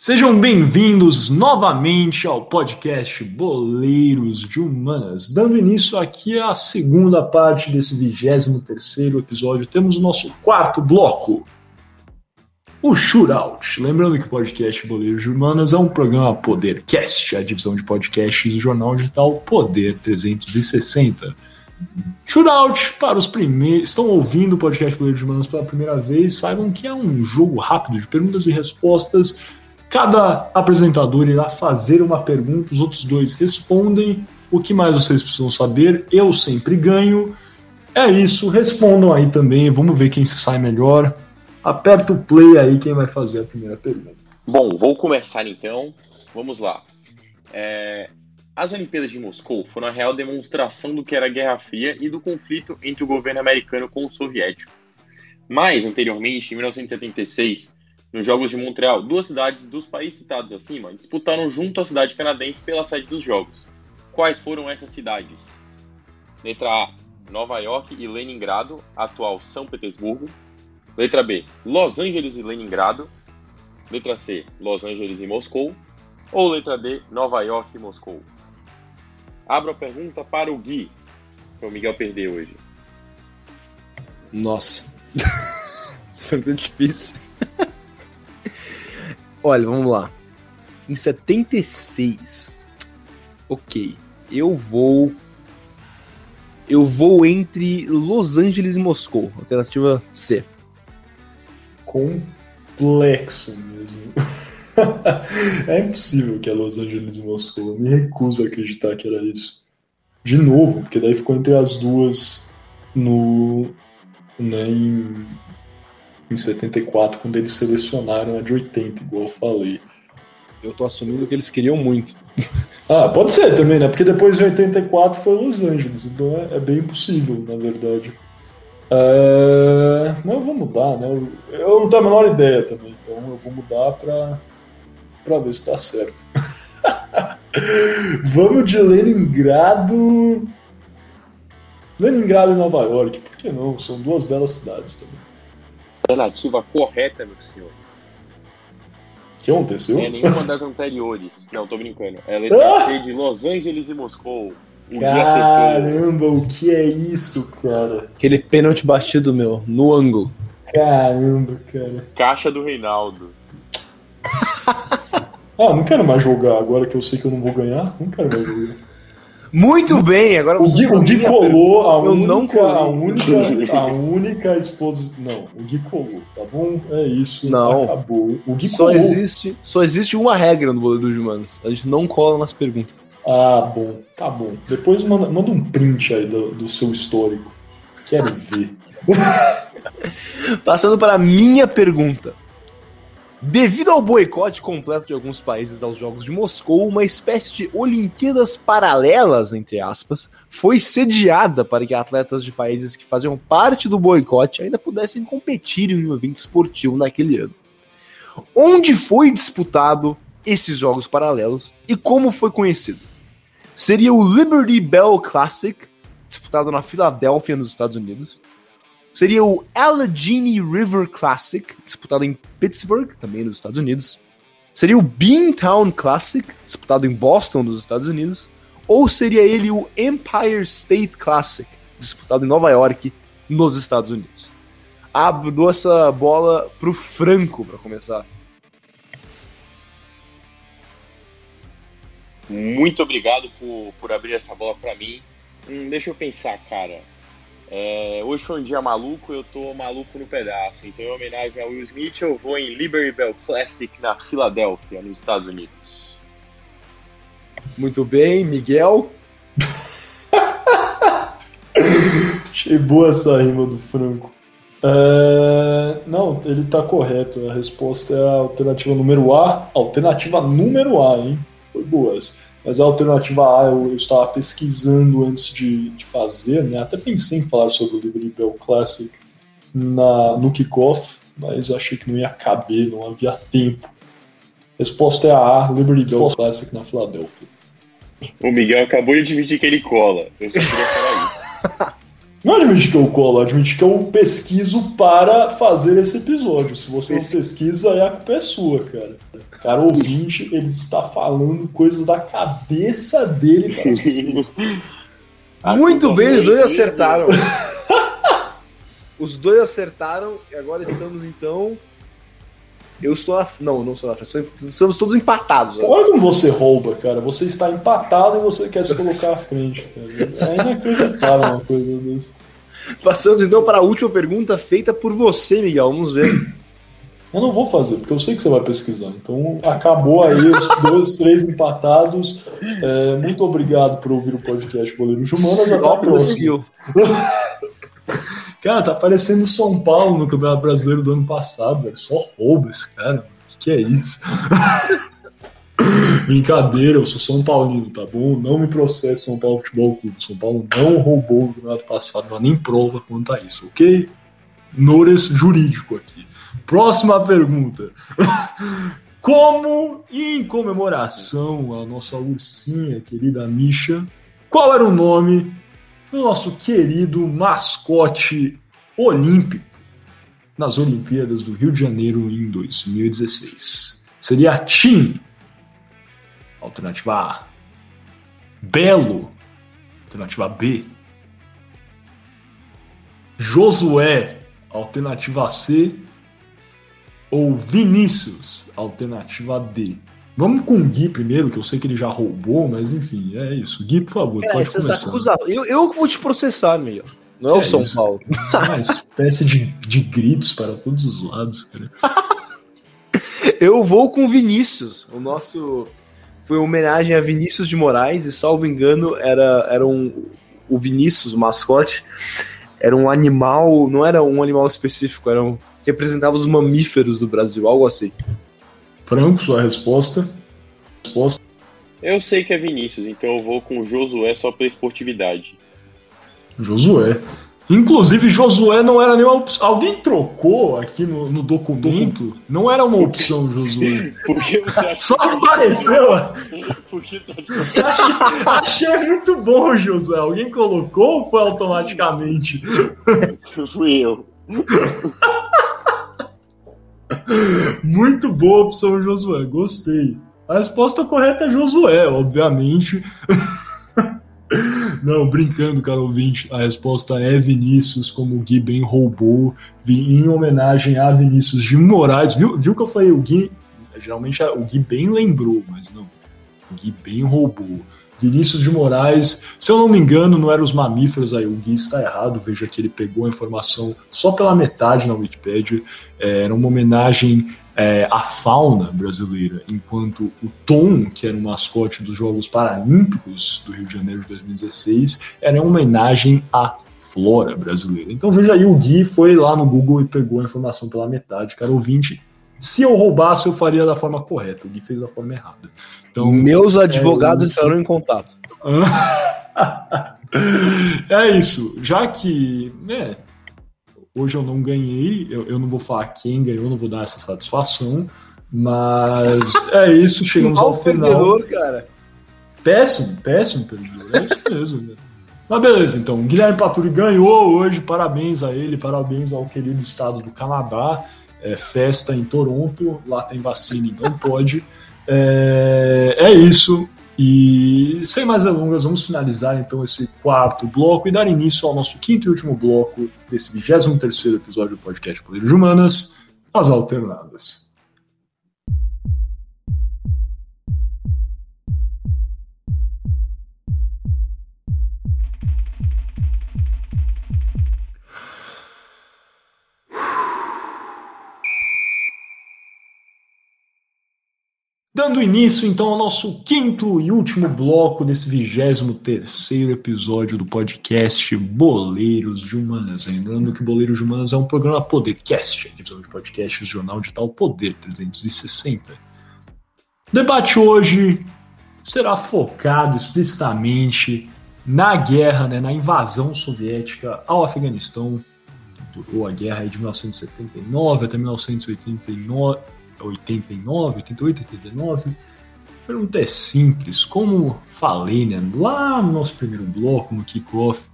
Sejam bem-vindos novamente ao podcast Boleiros de Humanas. Dando início aqui à segunda parte desse 23 episódio, temos o nosso quarto bloco, o Shootout. Lembrando que o podcast Boleiros de Humanas é um programa Podercast, a divisão de podcasts do jornal digital Poder 360. Shootout, para os primeiros. Estão ouvindo o podcast Boleiros de Humanas pela primeira vez, saibam que é um jogo rápido de perguntas e respostas Cada apresentador irá fazer uma pergunta, os outros dois respondem. O que mais vocês precisam saber? Eu sempre ganho. É isso, respondam aí também. Vamos ver quem se sai melhor. Aperta o play aí, quem vai fazer a primeira pergunta. Bom, vou começar então. Vamos lá. É... As Olimpíadas de Moscou foram a real demonstração do que era a Guerra Fria e do conflito entre o governo americano com o soviético. Mais anteriormente, em 1976, nos Jogos de Montreal, duas cidades dos países citados acima disputaram junto à cidade canadense pela sede dos Jogos. Quais foram essas cidades? Letra A, Nova York e Leningrado, atual São Petersburgo. Letra B, Los Angeles e Leningrado. Letra C, Los Angeles e Moscou. Ou letra D, Nova York e Moscou. Abro a pergunta para o Gui, que o Miguel perdeu hoje. Nossa. Isso foi muito difícil. Olha, vamos lá. Em 76. Ok. Eu vou. Eu vou entre Los Angeles e Moscou. Alternativa C. Complexo mesmo. é impossível que é Los Angeles e Moscou. Eu me recuso a acreditar que era isso. De novo, porque daí ficou entre as duas no. Né, em em 74, quando eles selecionaram a de 80, igual eu falei. Eu tô assumindo que eles queriam muito. Ah, pode ser também, né? Porque depois de 84 foi Los Angeles, então é, é bem possível, na verdade. É... Mas eu vou mudar, né? Eu, eu, não tenho a menor ideia também, então eu vou mudar pra, pra ver se tá certo. Vamos de Leningrado. Leningrado e Nova York, por que não? São duas belas cidades também alternativa correta, meus senhores. O que aconteceu? É nenhuma das anteriores. Não, tô brincando. É a letra ah! C de Los Angeles e Moscou. O Caramba, o que é isso, cara? Aquele pênalti batido, meu, no ângulo. Caramba, cara. Caixa do Reinaldo. ah, não quero mais jogar agora que eu sei que eu não vou ganhar. Não quero mais jogar. Muito bem, agora o Gui, o Gui colou a eu única, não colei. a única, a única exposição. Não, o Gui colou, tá bom? É isso. Não. Acabou. O Gui só colou. existe, só existe uma regra no boleto dos humanos. A gente não cola nas perguntas. Ah, bom, tá bom. Depois manda, manda um print aí do, do seu histórico. Quero ver. Passando para a minha pergunta. Devido ao boicote completo de alguns países aos Jogos de Moscou, uma espécie de Olimpíadas paralelas, entre aspas, foi sediada para que atletas de países que faziam parte do boicote ainda pudessem competir em um evento esportivo naquele ano. Onde foi disputado esses Jogos Paralelos e como foi conhecido? Seria o Liberty Bell Classic, disputado na Filadélfia, nos Estados Unidos seria o Allegheny River Classic, disputado em Pittsburgh, também nos Estados Unidos. Seria o Beantown Classic, disputado em Boston, nos Estados Unidos. Ou seria ele o Empire State Classic, disputado em Nova York, nos Estados Unidos. Abro essa bola pro Franco para começar. Muito obrigado por, por abrir essa bola para mim. Hum, deixa eu pensar, cara. É, hoje foi um dia maluco, eu tô maluco no pedaço. Então, em homenagem ao Will Smith, eu vou em Liberty Bell Classic na Filadélfia, nos Estados Unidos. Muito bem, Miguel. Achei boa essa rima do Franco. É... Não, ele tá correto. A resposta é a alternativa número A. Alternativa número A, hein? Foi boa essa. Mas a alternativa A eu, eu estava pesquisando antes de, de, fazer, né? Até pensei em falar sobre o Liberty Bell Classic na, no kickoff, mas achei que não ia caber, não havia tempo. Resposta é a A, Liberty Bell Classic na Filadélfia. O Miguel acabou de admitir que ele cola. Eu só queria falar isso. Não admite que eu colo, admite que eu pesquiso para fazer esse episódio. Se você não pesquisa, aí a culpa é sua, cara. Cara, ouvinte, ele está falando coisas da cabeça dele você. Muito bem, os dois acertaram. os dois acertaram e agora estamos então. Eu estou na. Não, não sou na frente. Estamos todos empatados. Olha, olha como você rouba, cara. Você está empatado e você quer se colocar à frente, cara. É inacreditável uma coisa dessa. Passamos então para a última pergunta feita por você, Miguel. Vamos ver. Eu não vou fazer, porque eu sei que você vai pesquisar. Então acabou aí os dois, três empatados. É, muito obrigado por ouvir o podcast Boleiro Humanas. Até a próxima. Cara, tá parecendo São Paulo no Campeonato Brasileiro do ano passado, velho. Só rouba esse cara. O que, que é isso? Brincadeira, eu sou São Paulino, tá bom? Não me processe São Paulo Futebol Clube. São Paulo não roubou no campeonato passado, há nem prova quanto a isso, ok? Nores jurídico aqui. Próxima pergunta. Como, em comemoração à nossa ursinha querida Misha, qual era o nome do nosso querido mascote olímpico nas Olimpíadas do Rio de Janeiro em 2016? Seria Tim, alternativa A. Belo, alternativa B. Josué, alternativa C ou Vinícius, alternativa D? Vamos com o Gui primeiro, que eu sei que ele já roubou, mas enfim, é isso. Gui, por favor, Cara, pode começar. Eu, eu vou te processar, meu. Não é, é o São isso. Paulo. É uma espécie de, de gritos para todos os lados, cara. eu vou com Vinícius. O nosso. Foi uma homenagem a Vinícius de Moraes, e salvo engano, era, era um. O Vinícius, o mascote, era um animal. Não era um animal específico, era um, representava os mamíferos do Brasil, algo assim. Franco, sua resposta? resposta? Eu sei que é Vinícius, então eu vou com Josué só pela esportividade. Josué. Inclusive, Josué não era nenhuma opção. Alguém trocou aqui no, no documento? Não era uma opção, Josué. Só apareceu. Por que você acha... Achei muito bom, Josué. Alguém colocou ou foi automaticamente? Fui eu. Muito boa opção, Josué. Gostei. A resposta correta é Josué, obviamente. Não, brincando, cara ouvinte. A resposta é Vinícius, como o Gui bem roubou, em homenagem a Vinícius de Moraes. Viu, viu que eu falei o Gui? Geralmente o Gui bem lembrou, mas não. O Gui bem roubou. Vinícius de Moraes, se eu não me engano, não eram os mamíferos, aí o Gui está errado, veja que ele pegou a informação só pela metade na Wikipedia, é, era uma homenagem é, à fauna brasileira, enquanto o Tom, que era o mascote dos Jogos Paralímpicos do Rio de Janeiro de 2016, era uma homenagem à flora brasileira. Então veja aí, o Gui foi lá no Google e pegou a informação pela metade, cara ouvinte, se eu roubasse, eu faria da forma correta. O Gui fez da forma errada. Então, Meus advogados é em contato. é isso. Já que né, hoje eu não ganhei, eu, eu, não vou falar quem ganhou, não vou dar essa satisfação. Mas é isso, chegamos ao final. Perdedor, cara. Péssimo, péssimo perdedor. É isso mesmo. Né? Mas beleza, então. Guilherme Paturi ganhou hoje. Parabéns a ele, parabéns ao querido estado do Canadá é, festa em Toronto, lá tem vacina, então pode. É, é isso. E sem mais delongas, vamos finalizar então esse quarto bloco e dar início ao nosso quinto e último bloco desse 23 episódio do podcast Poder de Humanas, as alternadas. Dando início então ao nosso quinto e último bloco desse 23 terceiro episódio do podcast Boleiros de Humanas. Lembrando que Boleiros de Humanas é um programa Podercast, divisão de podcasts Jornal Digital Poder 360. O debate hoje será focado explicitamente na guerra, né, na invasão soviética ao Afeganistão, que durou a guerra de 1979 até 1989 89, 88, 89. A pergunta é simples. Como falei né, lá no nosso primeiro bloco, no kickoff,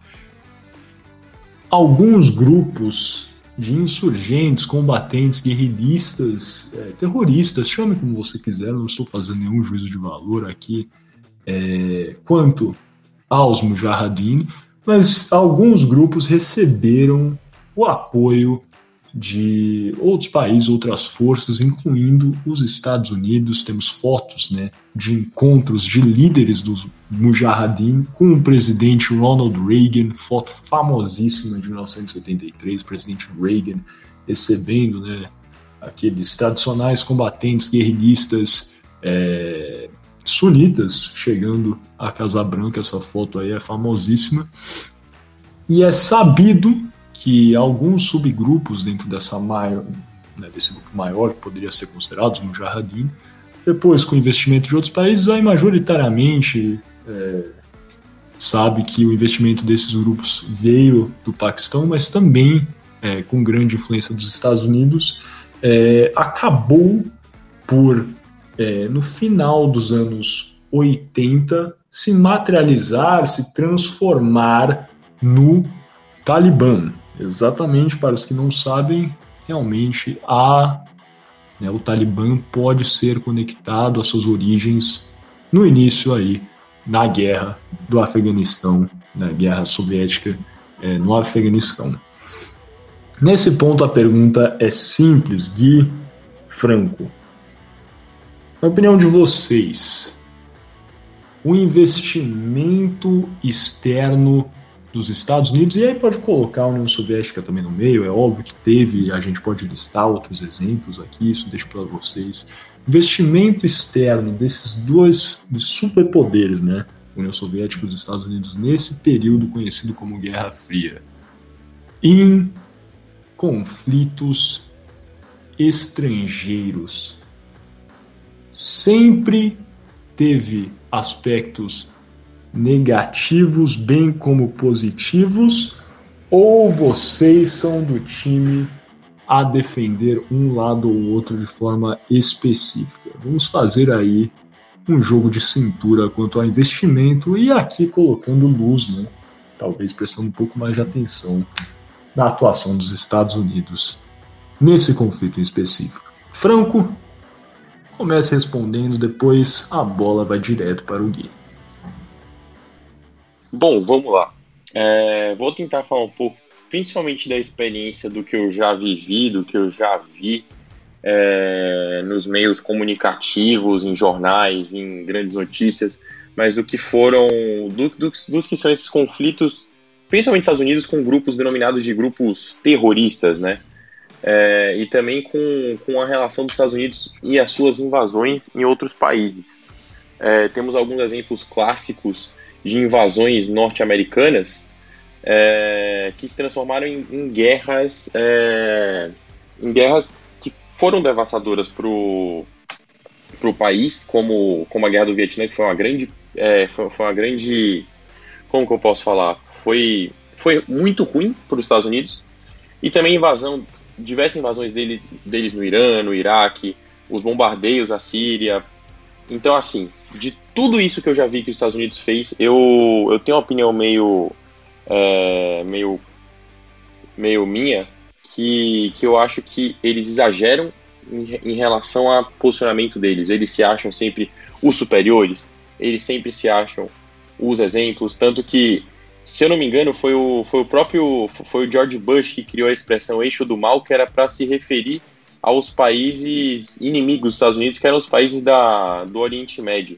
alguns grupos de insurgentes, combatentes, guerrilhistas, é, terroristas, chame como você quiser, não estou fazendo nenhum juízo de valor aqui é, quanto aos Mujahideen, mas alguns grupos receberam o apoio de outros países, outras forças, incluindo os Estados Unidos. Temos fotos né, de encontros de líderes dos Mujahideen com o presidente Ronald Reagan, foto famosíssima de 1983, presidente Reagan recebendo né, aqueles tradicionais combatentes guerrilhistas é, sunitas chegando à Casa Branca. Essa foto aí é famosíssima. E é sabido que alguns subgrupos dentro dessa maior, né, desse grupo maior, que poderia ser considerado os Mujahideen, depois com investimento de outros países, aí majoritariamente é, sabe que o investimento desses grupos veio do Paquistão, mas também é, com grande influência dos Estados Unidos, é, acabou por, é, no final dos anos 80, se materializar, se transformar no Talibã. Exatamente, para os que não sabem, realmente a, né, o Talibã pode ser conectado às suas origens no início aí, na guerra do Afeganistão, na guerra soviética é, no Afeganistão. Nesse ponto a pergunta é simples, Gui Franco. Na opinião de vocês, o investimento externo dos Estados Unidos, e aí pode colocar a União Soviética também no meio, é óbvio que teve, a gente pode listar outros exemplos aqui, isso deixo para vocês. Investimento externo desses dois superpoderes, né? União Soviética e os Estados Unidos, nesse período conhecido como Guerra Fria, em conflitos estrangeiros. Sempre teve aspectos negativos bem como positivos, ou vocês são do time a defender um lado ou outro de forma específica? Vamos fazer aí um jogo de cintura quanto ao investimento e aqui colocando luz, né? Talvez prestando um pouco mais de atenção na atuação dos Estados Unidos nesse conflito em específico. Franco, comece respondendo, depois a bola vai direto para o Gui. Bom, vamos lá. É, vou tentar falar um pouco, principalmente da experiência do que eu já vivi, do que eu já vi é, nos meios comunicativos, em jornais, em grandes notícias, mas do que foram, do, do, dos que são esses conflitos, principalmente nos Estados Unidos, com grupos denominados de grupos terroristas, né? É, e também com, com a relação dos Estados Unidos e as suas invasões em outros países. É, temos alguns exemplos clássicos de invasões norte-americanas é, que se transformaram em, em guerras é, em guerras que foram devastadoras para o país, como, como a Guerra do Vietnã, que foi uma grande é, foi, foi, uma grande como que eu posso falar foi foi muito ruim para os Estados Unidos e também invasão diversas invasões dele, deles no Irã, no Iraque, os bombardeios à Síria. Então assim, de tudo isso que eu já vi que os Estados Unidos fez, eu, eu tenho uma opinião meio, é, meio, meio minha, que, que eu acho que eles exageram em, em relação ao posicionamento deles. Eles se acham sempre os superiores, eles sempre se acham os exemplos, tanto que, se eu não me engano, foi o, foi o próprio foi o George Bush que criou a expressão eixo do mal, que era para se referir aos países inimigos dos Estados Unidos, que eram os países da, do Oriente Médio,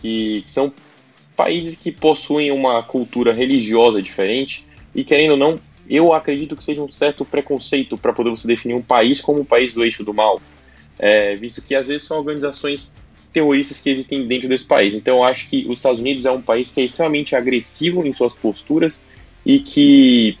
que, que são países que possuem uma cultura religiosa diferente e, querendo ou não, eu acredito que seja um certo preconceito para poder você definir um país como um país do eixo do mal, é, visto que às vezes são organizações terroristas que existem dentro desse país. Então eu acho que os Estados Unidos é um país que é extremamente agressivo em suas posturas e que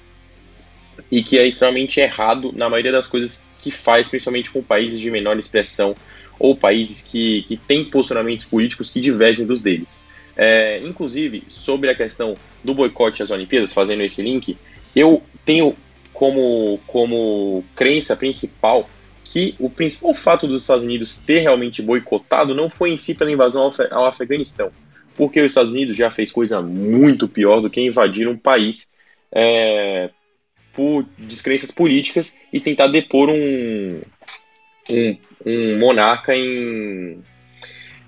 e que é extremamente errado na maioria das coisas que faz, principalmente com países de menor expressão ou países que, que têm posicionamentos políticos que divergem dos deles. É, inclusive, sobre a questão do boicote às Olimpíadas, fazendo esse link, eu tenho como, como crença principal que o principal fato dos Estados Unidos ter realmente boicotado não foi em si pela invasão ao Afeganistão, porque os Estados Unidos já fez coisa muito pior do que invadir um país é, por descrenças políticas e tentar depor um, um, um monarca em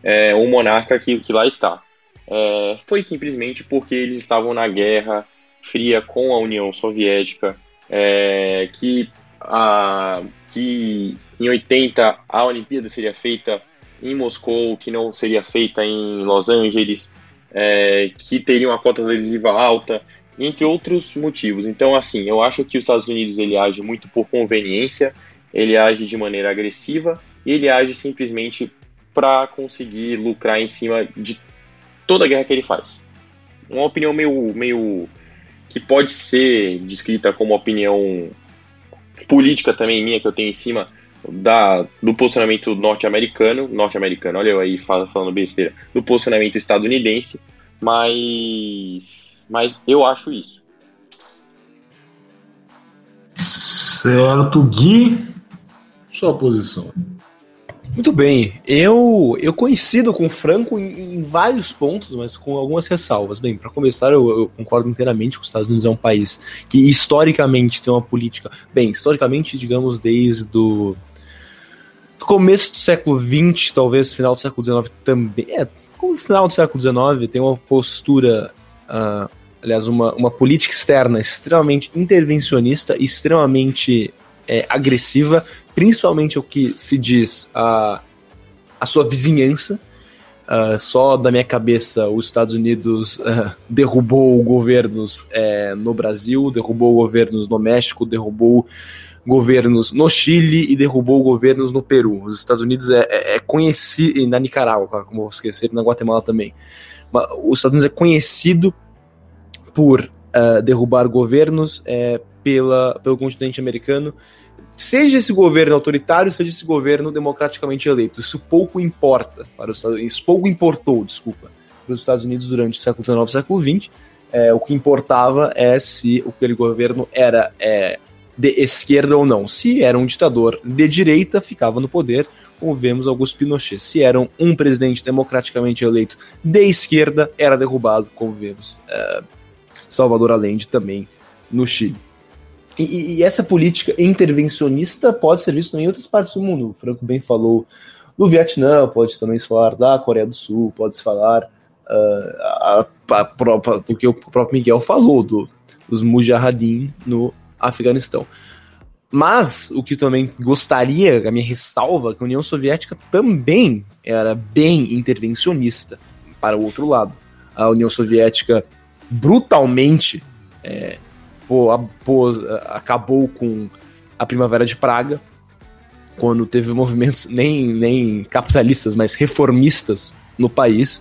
é, um monarca que, que lá está. É, foi simplesmente porque eles estavam na guerra fria com a União Soviética, é, que, a, que em 80 a Olimpíada seria feita em Moscou, que não seria feita em Los Angeles, é, que teria uma cota televisiva alta, entre outros motivos. Então, assim, eu acho que os Estados Unidos ele age muito por conveniência, ele age de maneira agressiva e ele age simplesmente para conseguir lucrar em cima de toda a guerra que ele faz. Uma opinião meio, meio que pode ser descrita como opinião política também minha que eu tenho em cima da, do posicionamento norte-americano, norte-americano, olha eu aí falando besteira, do posicionamento estadunidense, mas mas eu acho isso. Certo, Gui, sua posição. Muito bem, eu eu coincido com o Franco em, em vários pontos, mas com algumas ressalvas. Bem, para começar, eu, eu, concordo inteiramente que os Estados Unidos é um país que historicamente tem uma política, bem, historicamente, digamos, desde o começo do século XX, talvez final do século XIX também, é, como final do século XIX, tem uma postura uh, aliás, uma, uma política externa extremamente intervencionista extremamente é, agressiva, principalmente o que se diz a, a sua vizinhança. Uh, só da minha cabeça, os Estados Unidos uh, derrubou governos é, no Brasil, derrubou governos no México, derrubou governos no Chile e derrubou governos no Peru. Os Estados Unidos é, é, é conhecido, e na Nicarágua, claro, como vou esquecer, na Guatemala também. Mas os Estados Unidos é conhecido por uh, derrubar governos é, pela, pelo continente americano, seja esse governo autoritário, seja esse governo democraticamente eleito. Isso pouco importa para os Estados Unidos, isso pouco importou, desculpa, para os Estados Unidos durante o século XIX século XX. É, o que importava é se aquele governo era é, de esquerda ou não. Se era um ditador de direita, ficava no poder, como vemos Augusto Pinochet. Se era um presidente democraticamente eleito de esquerda, era derrubado, como vemos é, Salvador Allende também no Chile. E, e, essa política intervencionista pode ser vista em outras partes do mundo. O Franco bem falou do Vietnã, pode também falar da Coreia do Sul, pode falar uh, a, a do que o próprio Miguel falou, do, dos Mujahideen no Afeganistão. Mas o que também gostaria, a minha ressalva, que a União Soviética também era bem intervencionista para o outro lado. A União Soviética brutalmente é, pô, a, pô, acabou com a Primavera de Praga, quando teve movimentos nem, nem capitalistas, mas reformistas no país.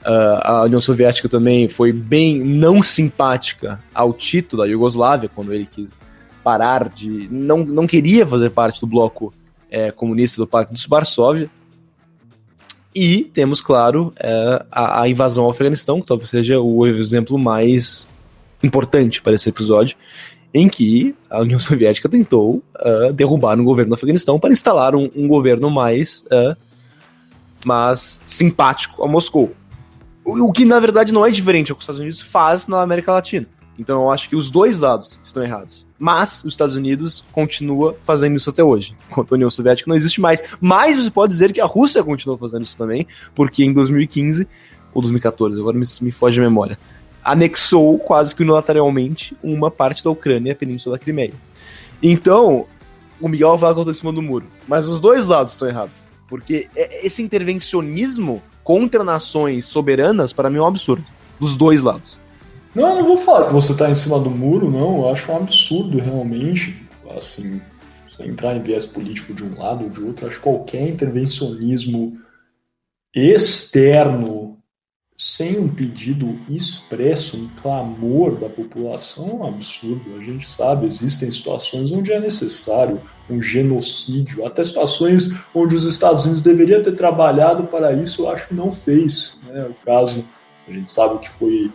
Uh, a União Soviética também foi bem não simpática ao Tito da Iugoslávia, quando ele quis parar de. não, não queria fazer parte do bloco é, comunista do Pacto de Varsóvia. E temos, claro, é, a, a, invasão ao Afeganistão, que talvez seja o exemplo mais importante para esse episódio, em que a União Soviética tentou uh, derrubar o governo do Afeganistão para instalar um, um governo mais, uh, mais simpático a Moscou. O, o, que, na verdade, não é diferente ao que os Estados Unidos faz na América Latina. Então eu acho que os dois lados estão errados. Mas os Estados Unidos continua fazendo isso até hoje. Enquanto a União Soviética não existe mais. Mas você pode dizer que a Rússia continua fazendo isso também, porque em 2015, ou 2014, agora me, me foge a memória, anexou quase que unilateralmente uma parte da Ucrânia e a Península da Crimeia. Então, o Miguel vai colocar em cima do muro. Mas os dois lados estão errados. Porque é, esse intervencionismo contra nações soberanas, para mim, é um absurdo. Dos dois lados. Não, não vou falar que você está em cima do muro, não. Eu acho um absurdo, realmente. Assim, entrar em viés político de um lado ou de outro, acho que qualquer intervencionismo externo sem um pedido expresso, um clamor da população, é um absurdo. A gente sabe, existem situações onde é necessário um genocídio, até situações onde os Estados Unidos deveriam ter trabalhado para isso, eu acho que não fez. Né? O caso, a gente sabe que foi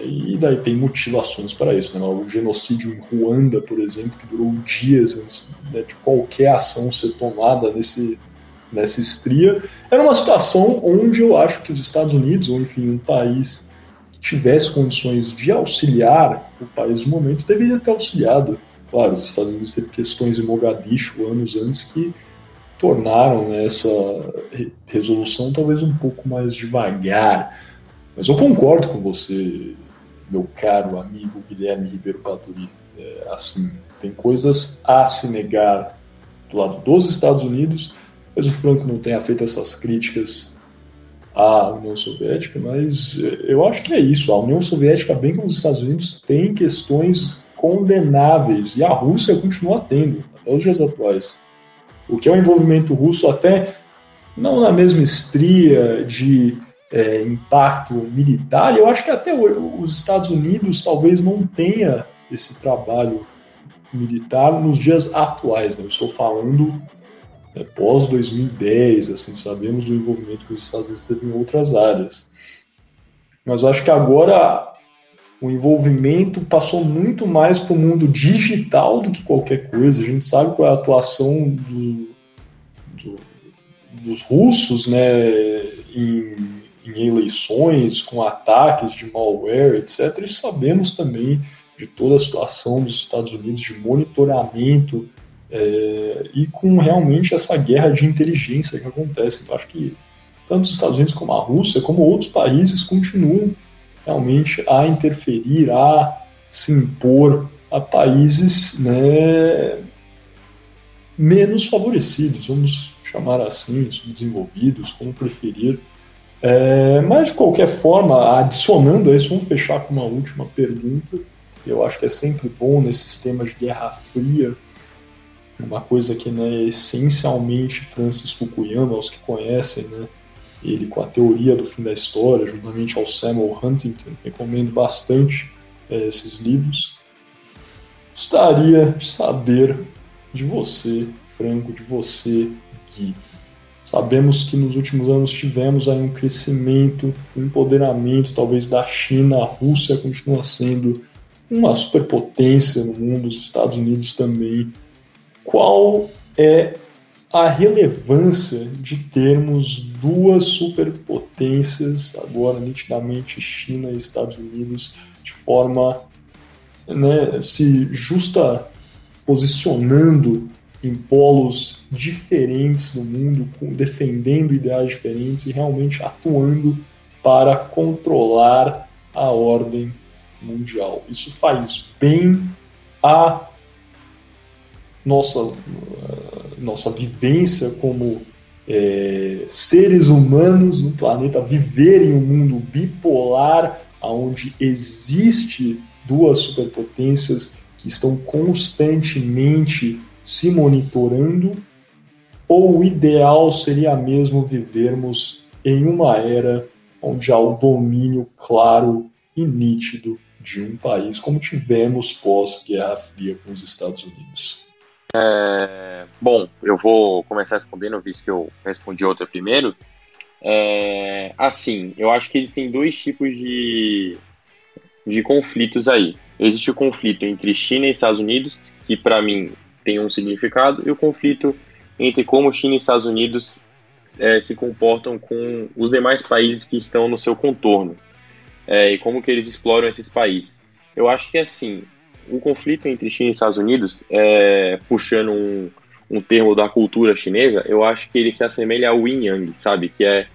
e daí tem motivações para isso. Né? O genocídio em Ruanda, por exemplo, que durou dias antes né, de qualquer ação ser tomada nesse, nessa estria, era uma situação onde eu acho que os Estados Unidos, ou enfim, um país que tivesse condições de auxiliar o país no momento, deveria ter auxiliado. Claro, os Estados Unidos teve questões em Mogadishu anos antes que tornaram essa resolução talvez um pouco mais devagar. Mas eu concordo com você, meu caro amigo Guilherme Ribeiro Paturi. É, assim, tem coisas a se negar do lado dos Estados Unidos, mas o Franco não tenha feito essas críticas à União Soviética, mas é, eu acho que é isso. A União Soviética, bem como os Estados Unidos, tem questões condenáveis e a Rússia continua tendo, até os dias atuais. O que é o envolvimento russo, até não na mesma estria de é, impacto militar, eu acho que até os Estados Unidos talvez não tenha esse trabalho militar nos dias atuais. Né? Eu estou falando é, pós 2010, assim, sabemos do envolvimento que os Estados Unidos teve em outras áreas. Mas eu acho que agora o envolvimento passou muito mais para o mundo digital do que qualquer coisa. A gente sabe qual é a atuação do, do, dos russos né, em, em, eleições, com ataques de malware, etc. E sabemos também de toda a situação dos Estados Unidos de monitoramento é, e com realmente essa guerra de inteligência que acontece. Então, acho que tanto os Estados Unidos como a Rússia, como outros países, continuam realmente a interferir, a se impor a países né, menos favorecidos, vamos chamar assim, subdesenvolvidos, como preferir. É, mas, de qualquer forma, adicionando a isso, vamos fechar com uma última pergunta. Eu acho que é sempre bom nesses temas de Guerra Fria, uma coisa que né, essencialmente Francis Fukuyama, os que conhecem, né, ele com a teoria do fim da história, juntamente ao Samuel Huntington, recomendo bastante é, esses livros. Gostaria de saber de você, Franco, de você, Gui. Sabemos que nos últimos anos tivemos aí um crescimento, um empoderamento talvez da China, a Rússia continua sendo uma superpotência no mundo, os Estados Unidos também. Qual é a relevância de termos duas superpotências, agora nitidamente China e Estados Unidos, de forma né, se justa posicionando em polos diferentes no mundo, defendendo ideais diferentes e realmente atuando para controlar a ordem mundial. Isso faz bem a nossa, nossa vivência como é, seres humanos no planeta, viver em um mundo bipolar, onde existe duas superpotências que estão constantemente se monitorando, ou o ideal seria mesmo vivermos em uma era onde há o domínio claro e nítido de um país, como tivemos pós-Guerra Fria com os Estados Unidos. É, bom, eu vou começar respondendo, visto que eu respondi outra primeiro. É, assim, eu acho que existem dois tipos de, de conflitos aí. Existe o conflito entre China e Estados Unidos, que para mim tem um significado, e o conflito entre como China e Estados Unidos é, se comportam com os demais países que estão no seu contorno é, e como que eles exploram esses países. Eu acho que assim, o conflito entre China e Estados Unidos, é, puxando um, um termo da cultura chinesa, eu acho que ele se assemelha ao yin yang, sabe? Que é,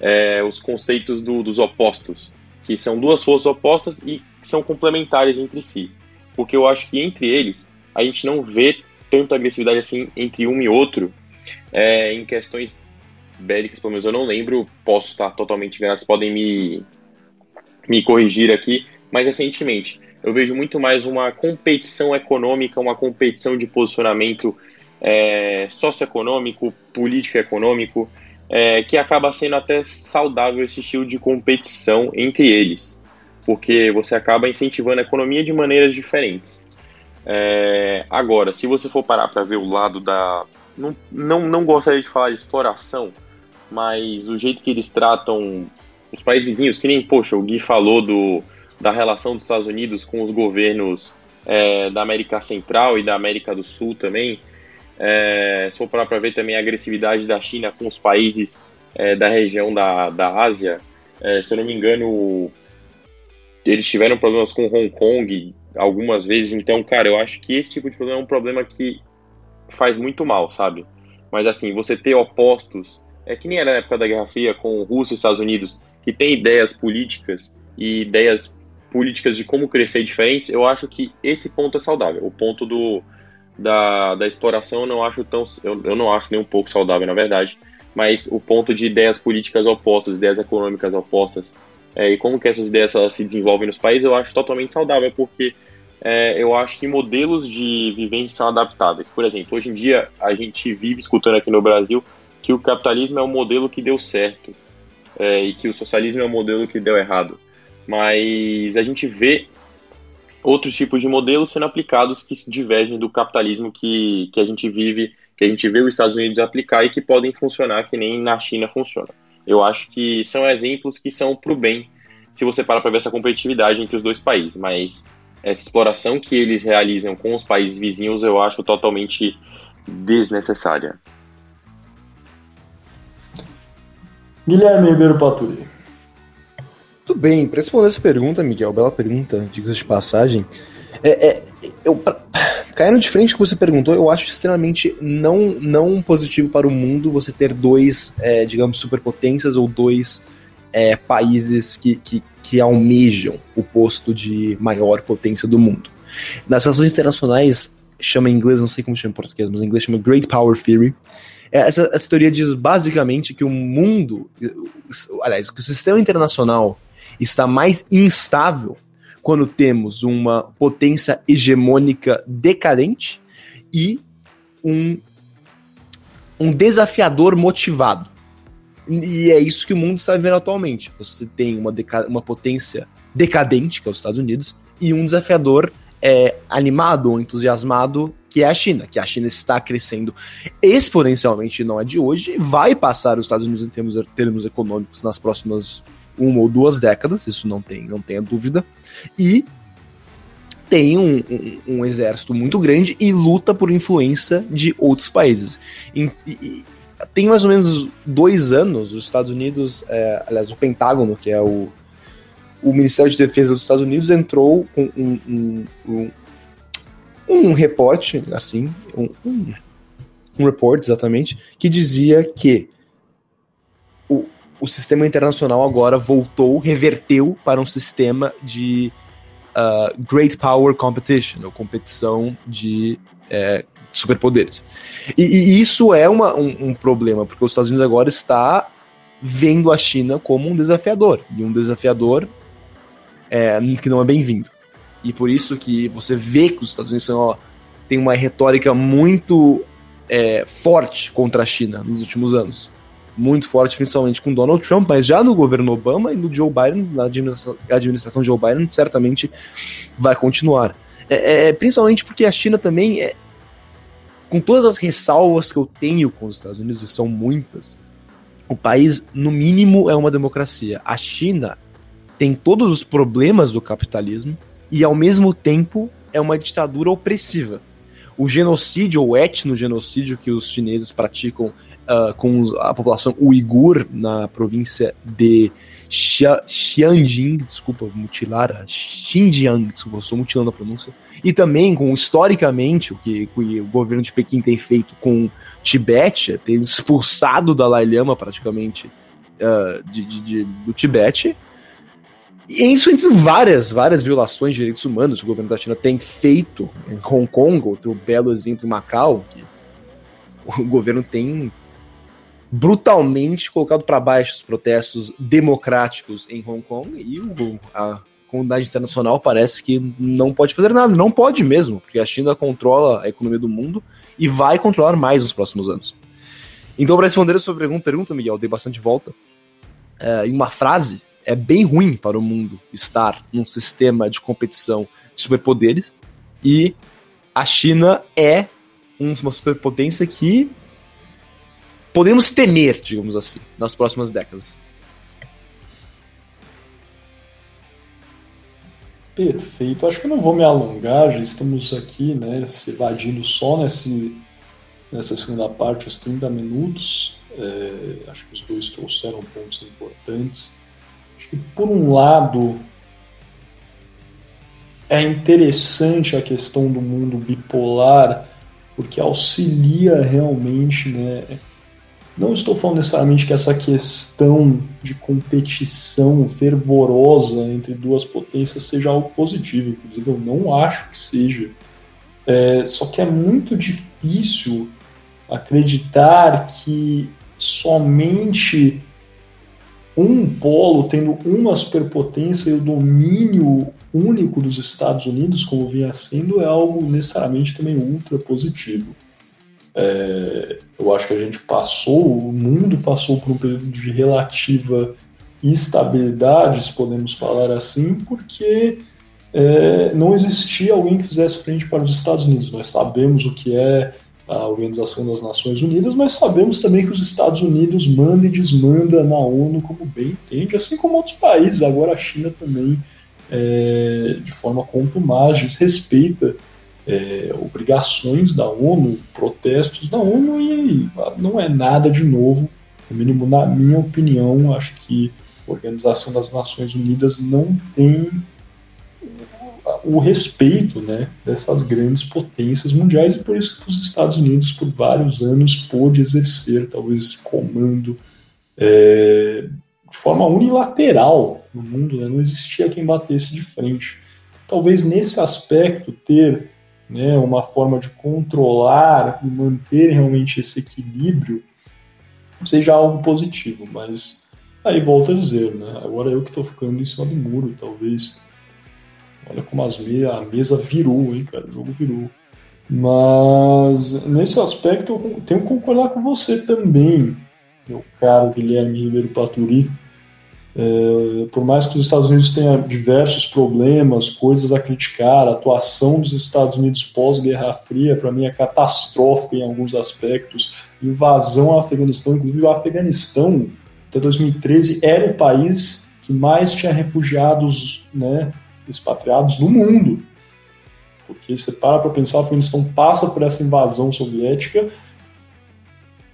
é os conceitos do, dos opostos, que são duas forças opostas e são complementares entre si. Porque eu acho que entre eles a gente não vê tanta agressividade assim entre um e outro é, em questões bélicas, pelo menos eu não lembro, posso estar totalmente enganado, podem me, me corrigir aqui, mas recentemente eu vejo muito mais uma competição econômica, uma competição de posicionamento é, socioeconômico, político-econômico, é, que acaba sendo até saudável esse estilo de competição entre eles, porque você acaba incentivando a economia de maneiras diferentes. É, agora, se você for parar para ver o lado da. Não, não, não gostaria de falar de exploração, mas o jeito que eles tratam os países vizinhos, que nem, poxa, o Gui falou do, da relação dos Estados Unidos com os governos é, da América Central e da América do Sul também. É, se for para ver também a agressividade da China com os países é, da região da, da Ásia, é, se eu não me engano, eles tiveram problemas com Hong Kong algumas vezes, então, cara, eu acho que esse tipo de problema é um problema que faz muito mal, sabe? Mas assim, você ter opostos, é que nem era na época da Guerra Fria com Rússia e Estados Unidos, que tem ideias políticas e ideias políticas de como crescer diferentes, eu acho que esse ponto é saudável. O ponto do, da, da exploração eu não acho tão. Eu, eu não acho nem um pouco saudável, na verdade. Mas o ponto de ideias políticas opostas, ideias econômicas opostas, é, e como que essas ideias se desenvolvem nos países, eu acho totalmente saudável, porque é, eu acho que modelos de vivência são adaptáveis. Por exemplo, hoje em dia a gente vive escutando aqui no Brasil que o capitalismo é o modelo que deu certo é, e que o socialismo é o modelo que deu errado. Mas a gente vê outros tipos de modelos sendo aplicados que divergem do capitalismo que, que a gente vive, que a gente vê os Estados Unidos aplicar e que podem funcionar que nem na China funciona. Eu acho que são exemplos que são para o bem, se você parar para ver essa competitividade entre os dois países, mas essa exploração que eles realizam com os países vizinhos eu acho totalmente desnecessária. Guilherme Ribeiro Paturi. Tudo bem, para responder essa pergunta, Miguel, bela pergunta, diga de passagem. É, é, eu, caindo de frente que você perguntou, eu acho extremamente não, não positivo para o mundo você ter dois, é, digamos, superpotências ou dois é, países que, que, que almejam o posto de maior potência do mundo. Nas relações internacionais, chama em inglês, não sei como chama em português, mas em inglês chama Great Power Theory. É, essa, essa teoria diz basicamente que o mundo, aliás, que o sistema internacional está mais instável quando temos uma potência hegemônica decadente e um, um desafiador motivado. E é isso que o mundo está vivendo atualmente. Você tem uma, uma potência decadente, que é os Estados Unidos, e um desafiador é, animado ou entusiasmado, que é a China, que a China está crescendo exponencialmente, não é de hoje, vai passar os Estados Unidos em termos, termos econômicos nas próximas uma ou duas décadas, isso não tem, não tenha dúvida, e tem um, um, um, exército muito grande e luta por influência de outros países. E, e, tem mais ou menos dois anos, os Estados Unidos, é, aliás, o Pentágono, que é o, o Ministério de Defesa dos Estados Unidos, entrou com um, um, um, um reporte, assim, um, um, um report exatamente, que dizia que o, sistema internacional agora voltou, reverteu para um sistema de uh, Great Power Competition, ou competição de é, superpoderes. E, e, isso é uma, um, um, problema, porque os Estados Unidos agora está vendo a China como um desafiador, e um desafiador é, que não é bem-vindo. E por isso que você vê que os Estados Unidos são, ó, tem uma retórica muito é, forte contra a China nos últimos anos. Muito forte, principalmente com Donald Trump, mas já no governo Obama e no Joe Biden, na administração, Joe Biden, certamente vai continuar. É, é, principalmente porque a China também é, com todas as ressalvas que eu tenho com os Estados Unidos, e são muitas, o país, no mínimo, é uma democracia. A China tem todos os problemas do capitalismo e, ao mesmo tempo, é uma ditadura opressiva. O genocídio ou etnogenocídio que os chineses praticam uh, com a população uigur na província de Xianjing, desculpa, mutilar, Xinjiang, desculpa, estou mutilando a pronúncia, e também com, historicamente, o que, que, o governo de Pequim tem feito com Tibete, tem expulsado o Dalai Lama praticamente uh, de, de, de, do Tibete, e isso entre várias, várias violações de direitos humanos que o governo da China tem feito em Hong Kong, outro belo exemplo em Macau, que o governo tem brutalmente colocado para baixo os protestos democráticos em Hong Kong e o, a comunidade internacional parece que não pode fazer nada, não pode mesmo, porque a China controla a economia do mundo e vai controlar mais nos próximos anos. Então, para responder a sua pergunta, pergunta Miguel, dei bastante volta. É, em uma frase, é bem ruim para o mundo estar num sistema de competição de superpoderes e a China é uma superpotência que podemos temer, digamos assim, nas próximas décadas. Perfeito. Acho que não vou me alongar, já estamos aqui, né, se evadindo só nesse, nessa segunda parte, os 30 minutos. É, acho que os dois trouxeram pontos importantes. Acho que, por um lado, é interessante a questão do mundo bipolar, porque auxilia realmente, né? Não estou falando necessariamente que essa questão de competição fervorosa entre duas potências seja algo positivo, inclusive eu não acho que seja. É, só que é muito difícil acreditar que somente um polo tendo uma superpotência e o domínio único dos Estados Unidos, como vinha sendo, é algo necessariamente também ultra positivo. É, eu acho que a gente passou, o mundo passou por um período de relativa instabilidade, se podemos falar assim, porque é, não existia alguém que fizesse frente para os Estados Unidos. Nós sabemos o que é a Organização das Nações Unidas, mas sabemos também que os Estados Unidos manda e desmanda na ONU como bem entende, assim como outros países. Agora a China também, é, de forma contumaz, desrespeita é, obrigações da ONU, protestos da ONU, e não é nada de novo, no mínimo na minha opinião, acho que a Organização das Nações Unidas não tem o respeito né, dessas grandes potências mundiais e por isso que os Estados Unidos por vários anos pôde exercer talvez esse comando é, de forma unilateral no mundo, né, não existia quem batesse de frente. Talvez nesse aspecto ter né, uma forma de controlar e manter realmente esse equilíbrio seja algo positivo, mas aí volto a dizer, né, agora eu que estou ficando em cima do muro, talvez Olha como as me a mesa virou, hein, cara? O jogo virou. Mas nesse aspecto eu tenho que concordar com você também, meu caro Guilherme Ribeiro Paturi. É, por mais que os Estados Unidos tenham diversos problemas, coisas a criticar, a atuação dos Estados Unidos pós-Guerra Fria, para mim, é catastrófica em alguns aspectos. Invasão ao Afeganistão, inclusive o Afeganistão, até 2013, era o país que mais tinha refugiados né, expatriados no mundo. Porque você para para pensar, o Afeganistão passa por essa invasão soviética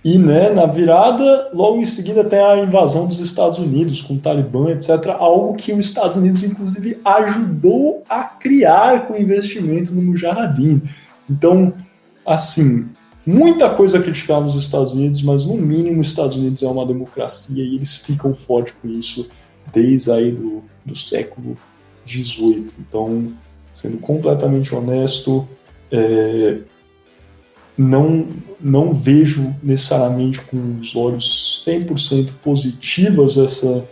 e né, na virada, logo em seguida tem a invasão dos Estados Unidos com o Talibã, etc. Algo que os Estados Unidos, inclusive, ajudou a criar com investimento no Mujahideen. Então, assim, muita coisa a criticar nos Estados Unidos, mas no mínimo os Estados Unidos é uma democracia e eles ficam fortes com isso desde aí do, do século 18. Então, sendo completamente honesto, é, não, não vejo necessariamente com os olhos 100% positivos essa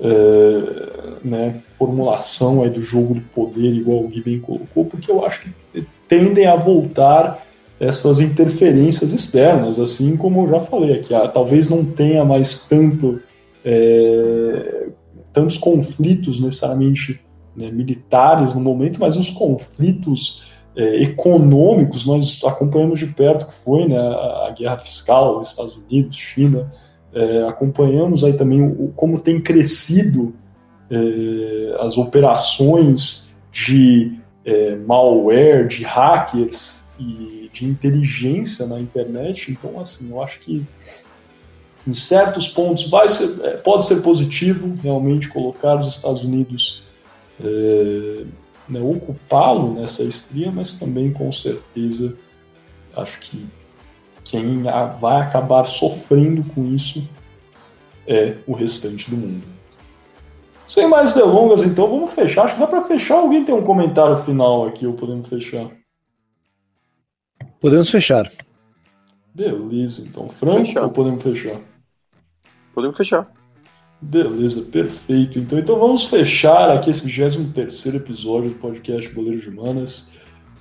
é, né, formulação aí do jogo do poder, igual o Gui bem colocou, porque eu acho que tendem a voltar essas interferências externas, assim como eu já falei aqui, ah, talvez não tenha mais tanto é, tantos conflitos necessariamente né, militares no momento, mas os conflitos é, econômicos nós acompanhamos de perto que foi né, a, a guerra fiscal Estados Unidos, China, é, acompanhamos aí também o, como tem crescido é, as operações de é, malware, de hackers e de inteligência na internet. Então, assim, eu acho que em certos pontos vai ser, é, pode ser positivo realmente colocar os Estados Unidos é, né, ocupá-lo nessa estria, mas também com certeza acho que quem vai acabar sofrendo com isso é o restante do mundo. Sem mais delongas, então, vamos fechar. Acho que dá para fechar. Alguém tem um comentário final aqui ou podemos fechar? Podemos fechar. Beleza, então. Franco, fechar. ou podemos fechar? Podemos fechar. Beleza, perfeito. Então, então vamos fechar aqui esse 23 episódio do podcast Boleiros de Humanas.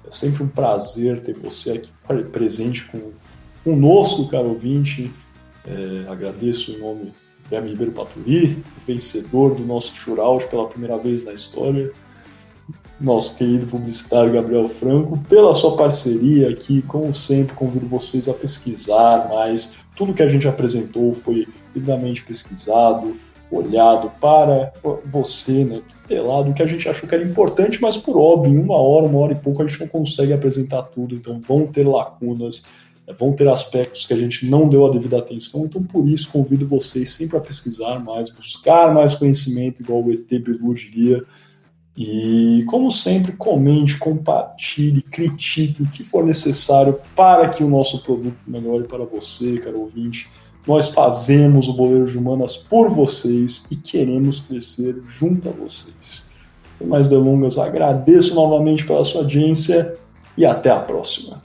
É sempre um prazer ter você aqui presente com, conosco, caro ouvinte. É, agradeço em nome do Guilherme Ribeiro Paturi, vencedor do nosso shootout pela primeira vez na história. Nosso querido publicitário Gabriel Franco, pela sua parceria aqui, como sempre, convido vocês a pesquisar mais. Tudo que a gente apresentou foi devidamente pesquisado, olhado para você, né, tutelado, que a gente achou que era importante, mas por óbvio, em uma hora, uma hora e pouco, a gente não consegue apresentar tudo, então vão ter lacunas, né, vão ter aspectos que a gente não deu a devida atenção, então por isso convido vocês sempre a pesquisar mais, buscar mais conhecimento, igual o ET Bilu diria, E, como sempre, comente, compartilhe, critique o que for necessário para que o nosso produto melhore para você, caro ouvinte. Nós fazemos o Boleiro de Humanas por vocês e queremos crescer junto a vocês. Sem mais delongas, agradeço novamente pela sua audiência e até a próxima.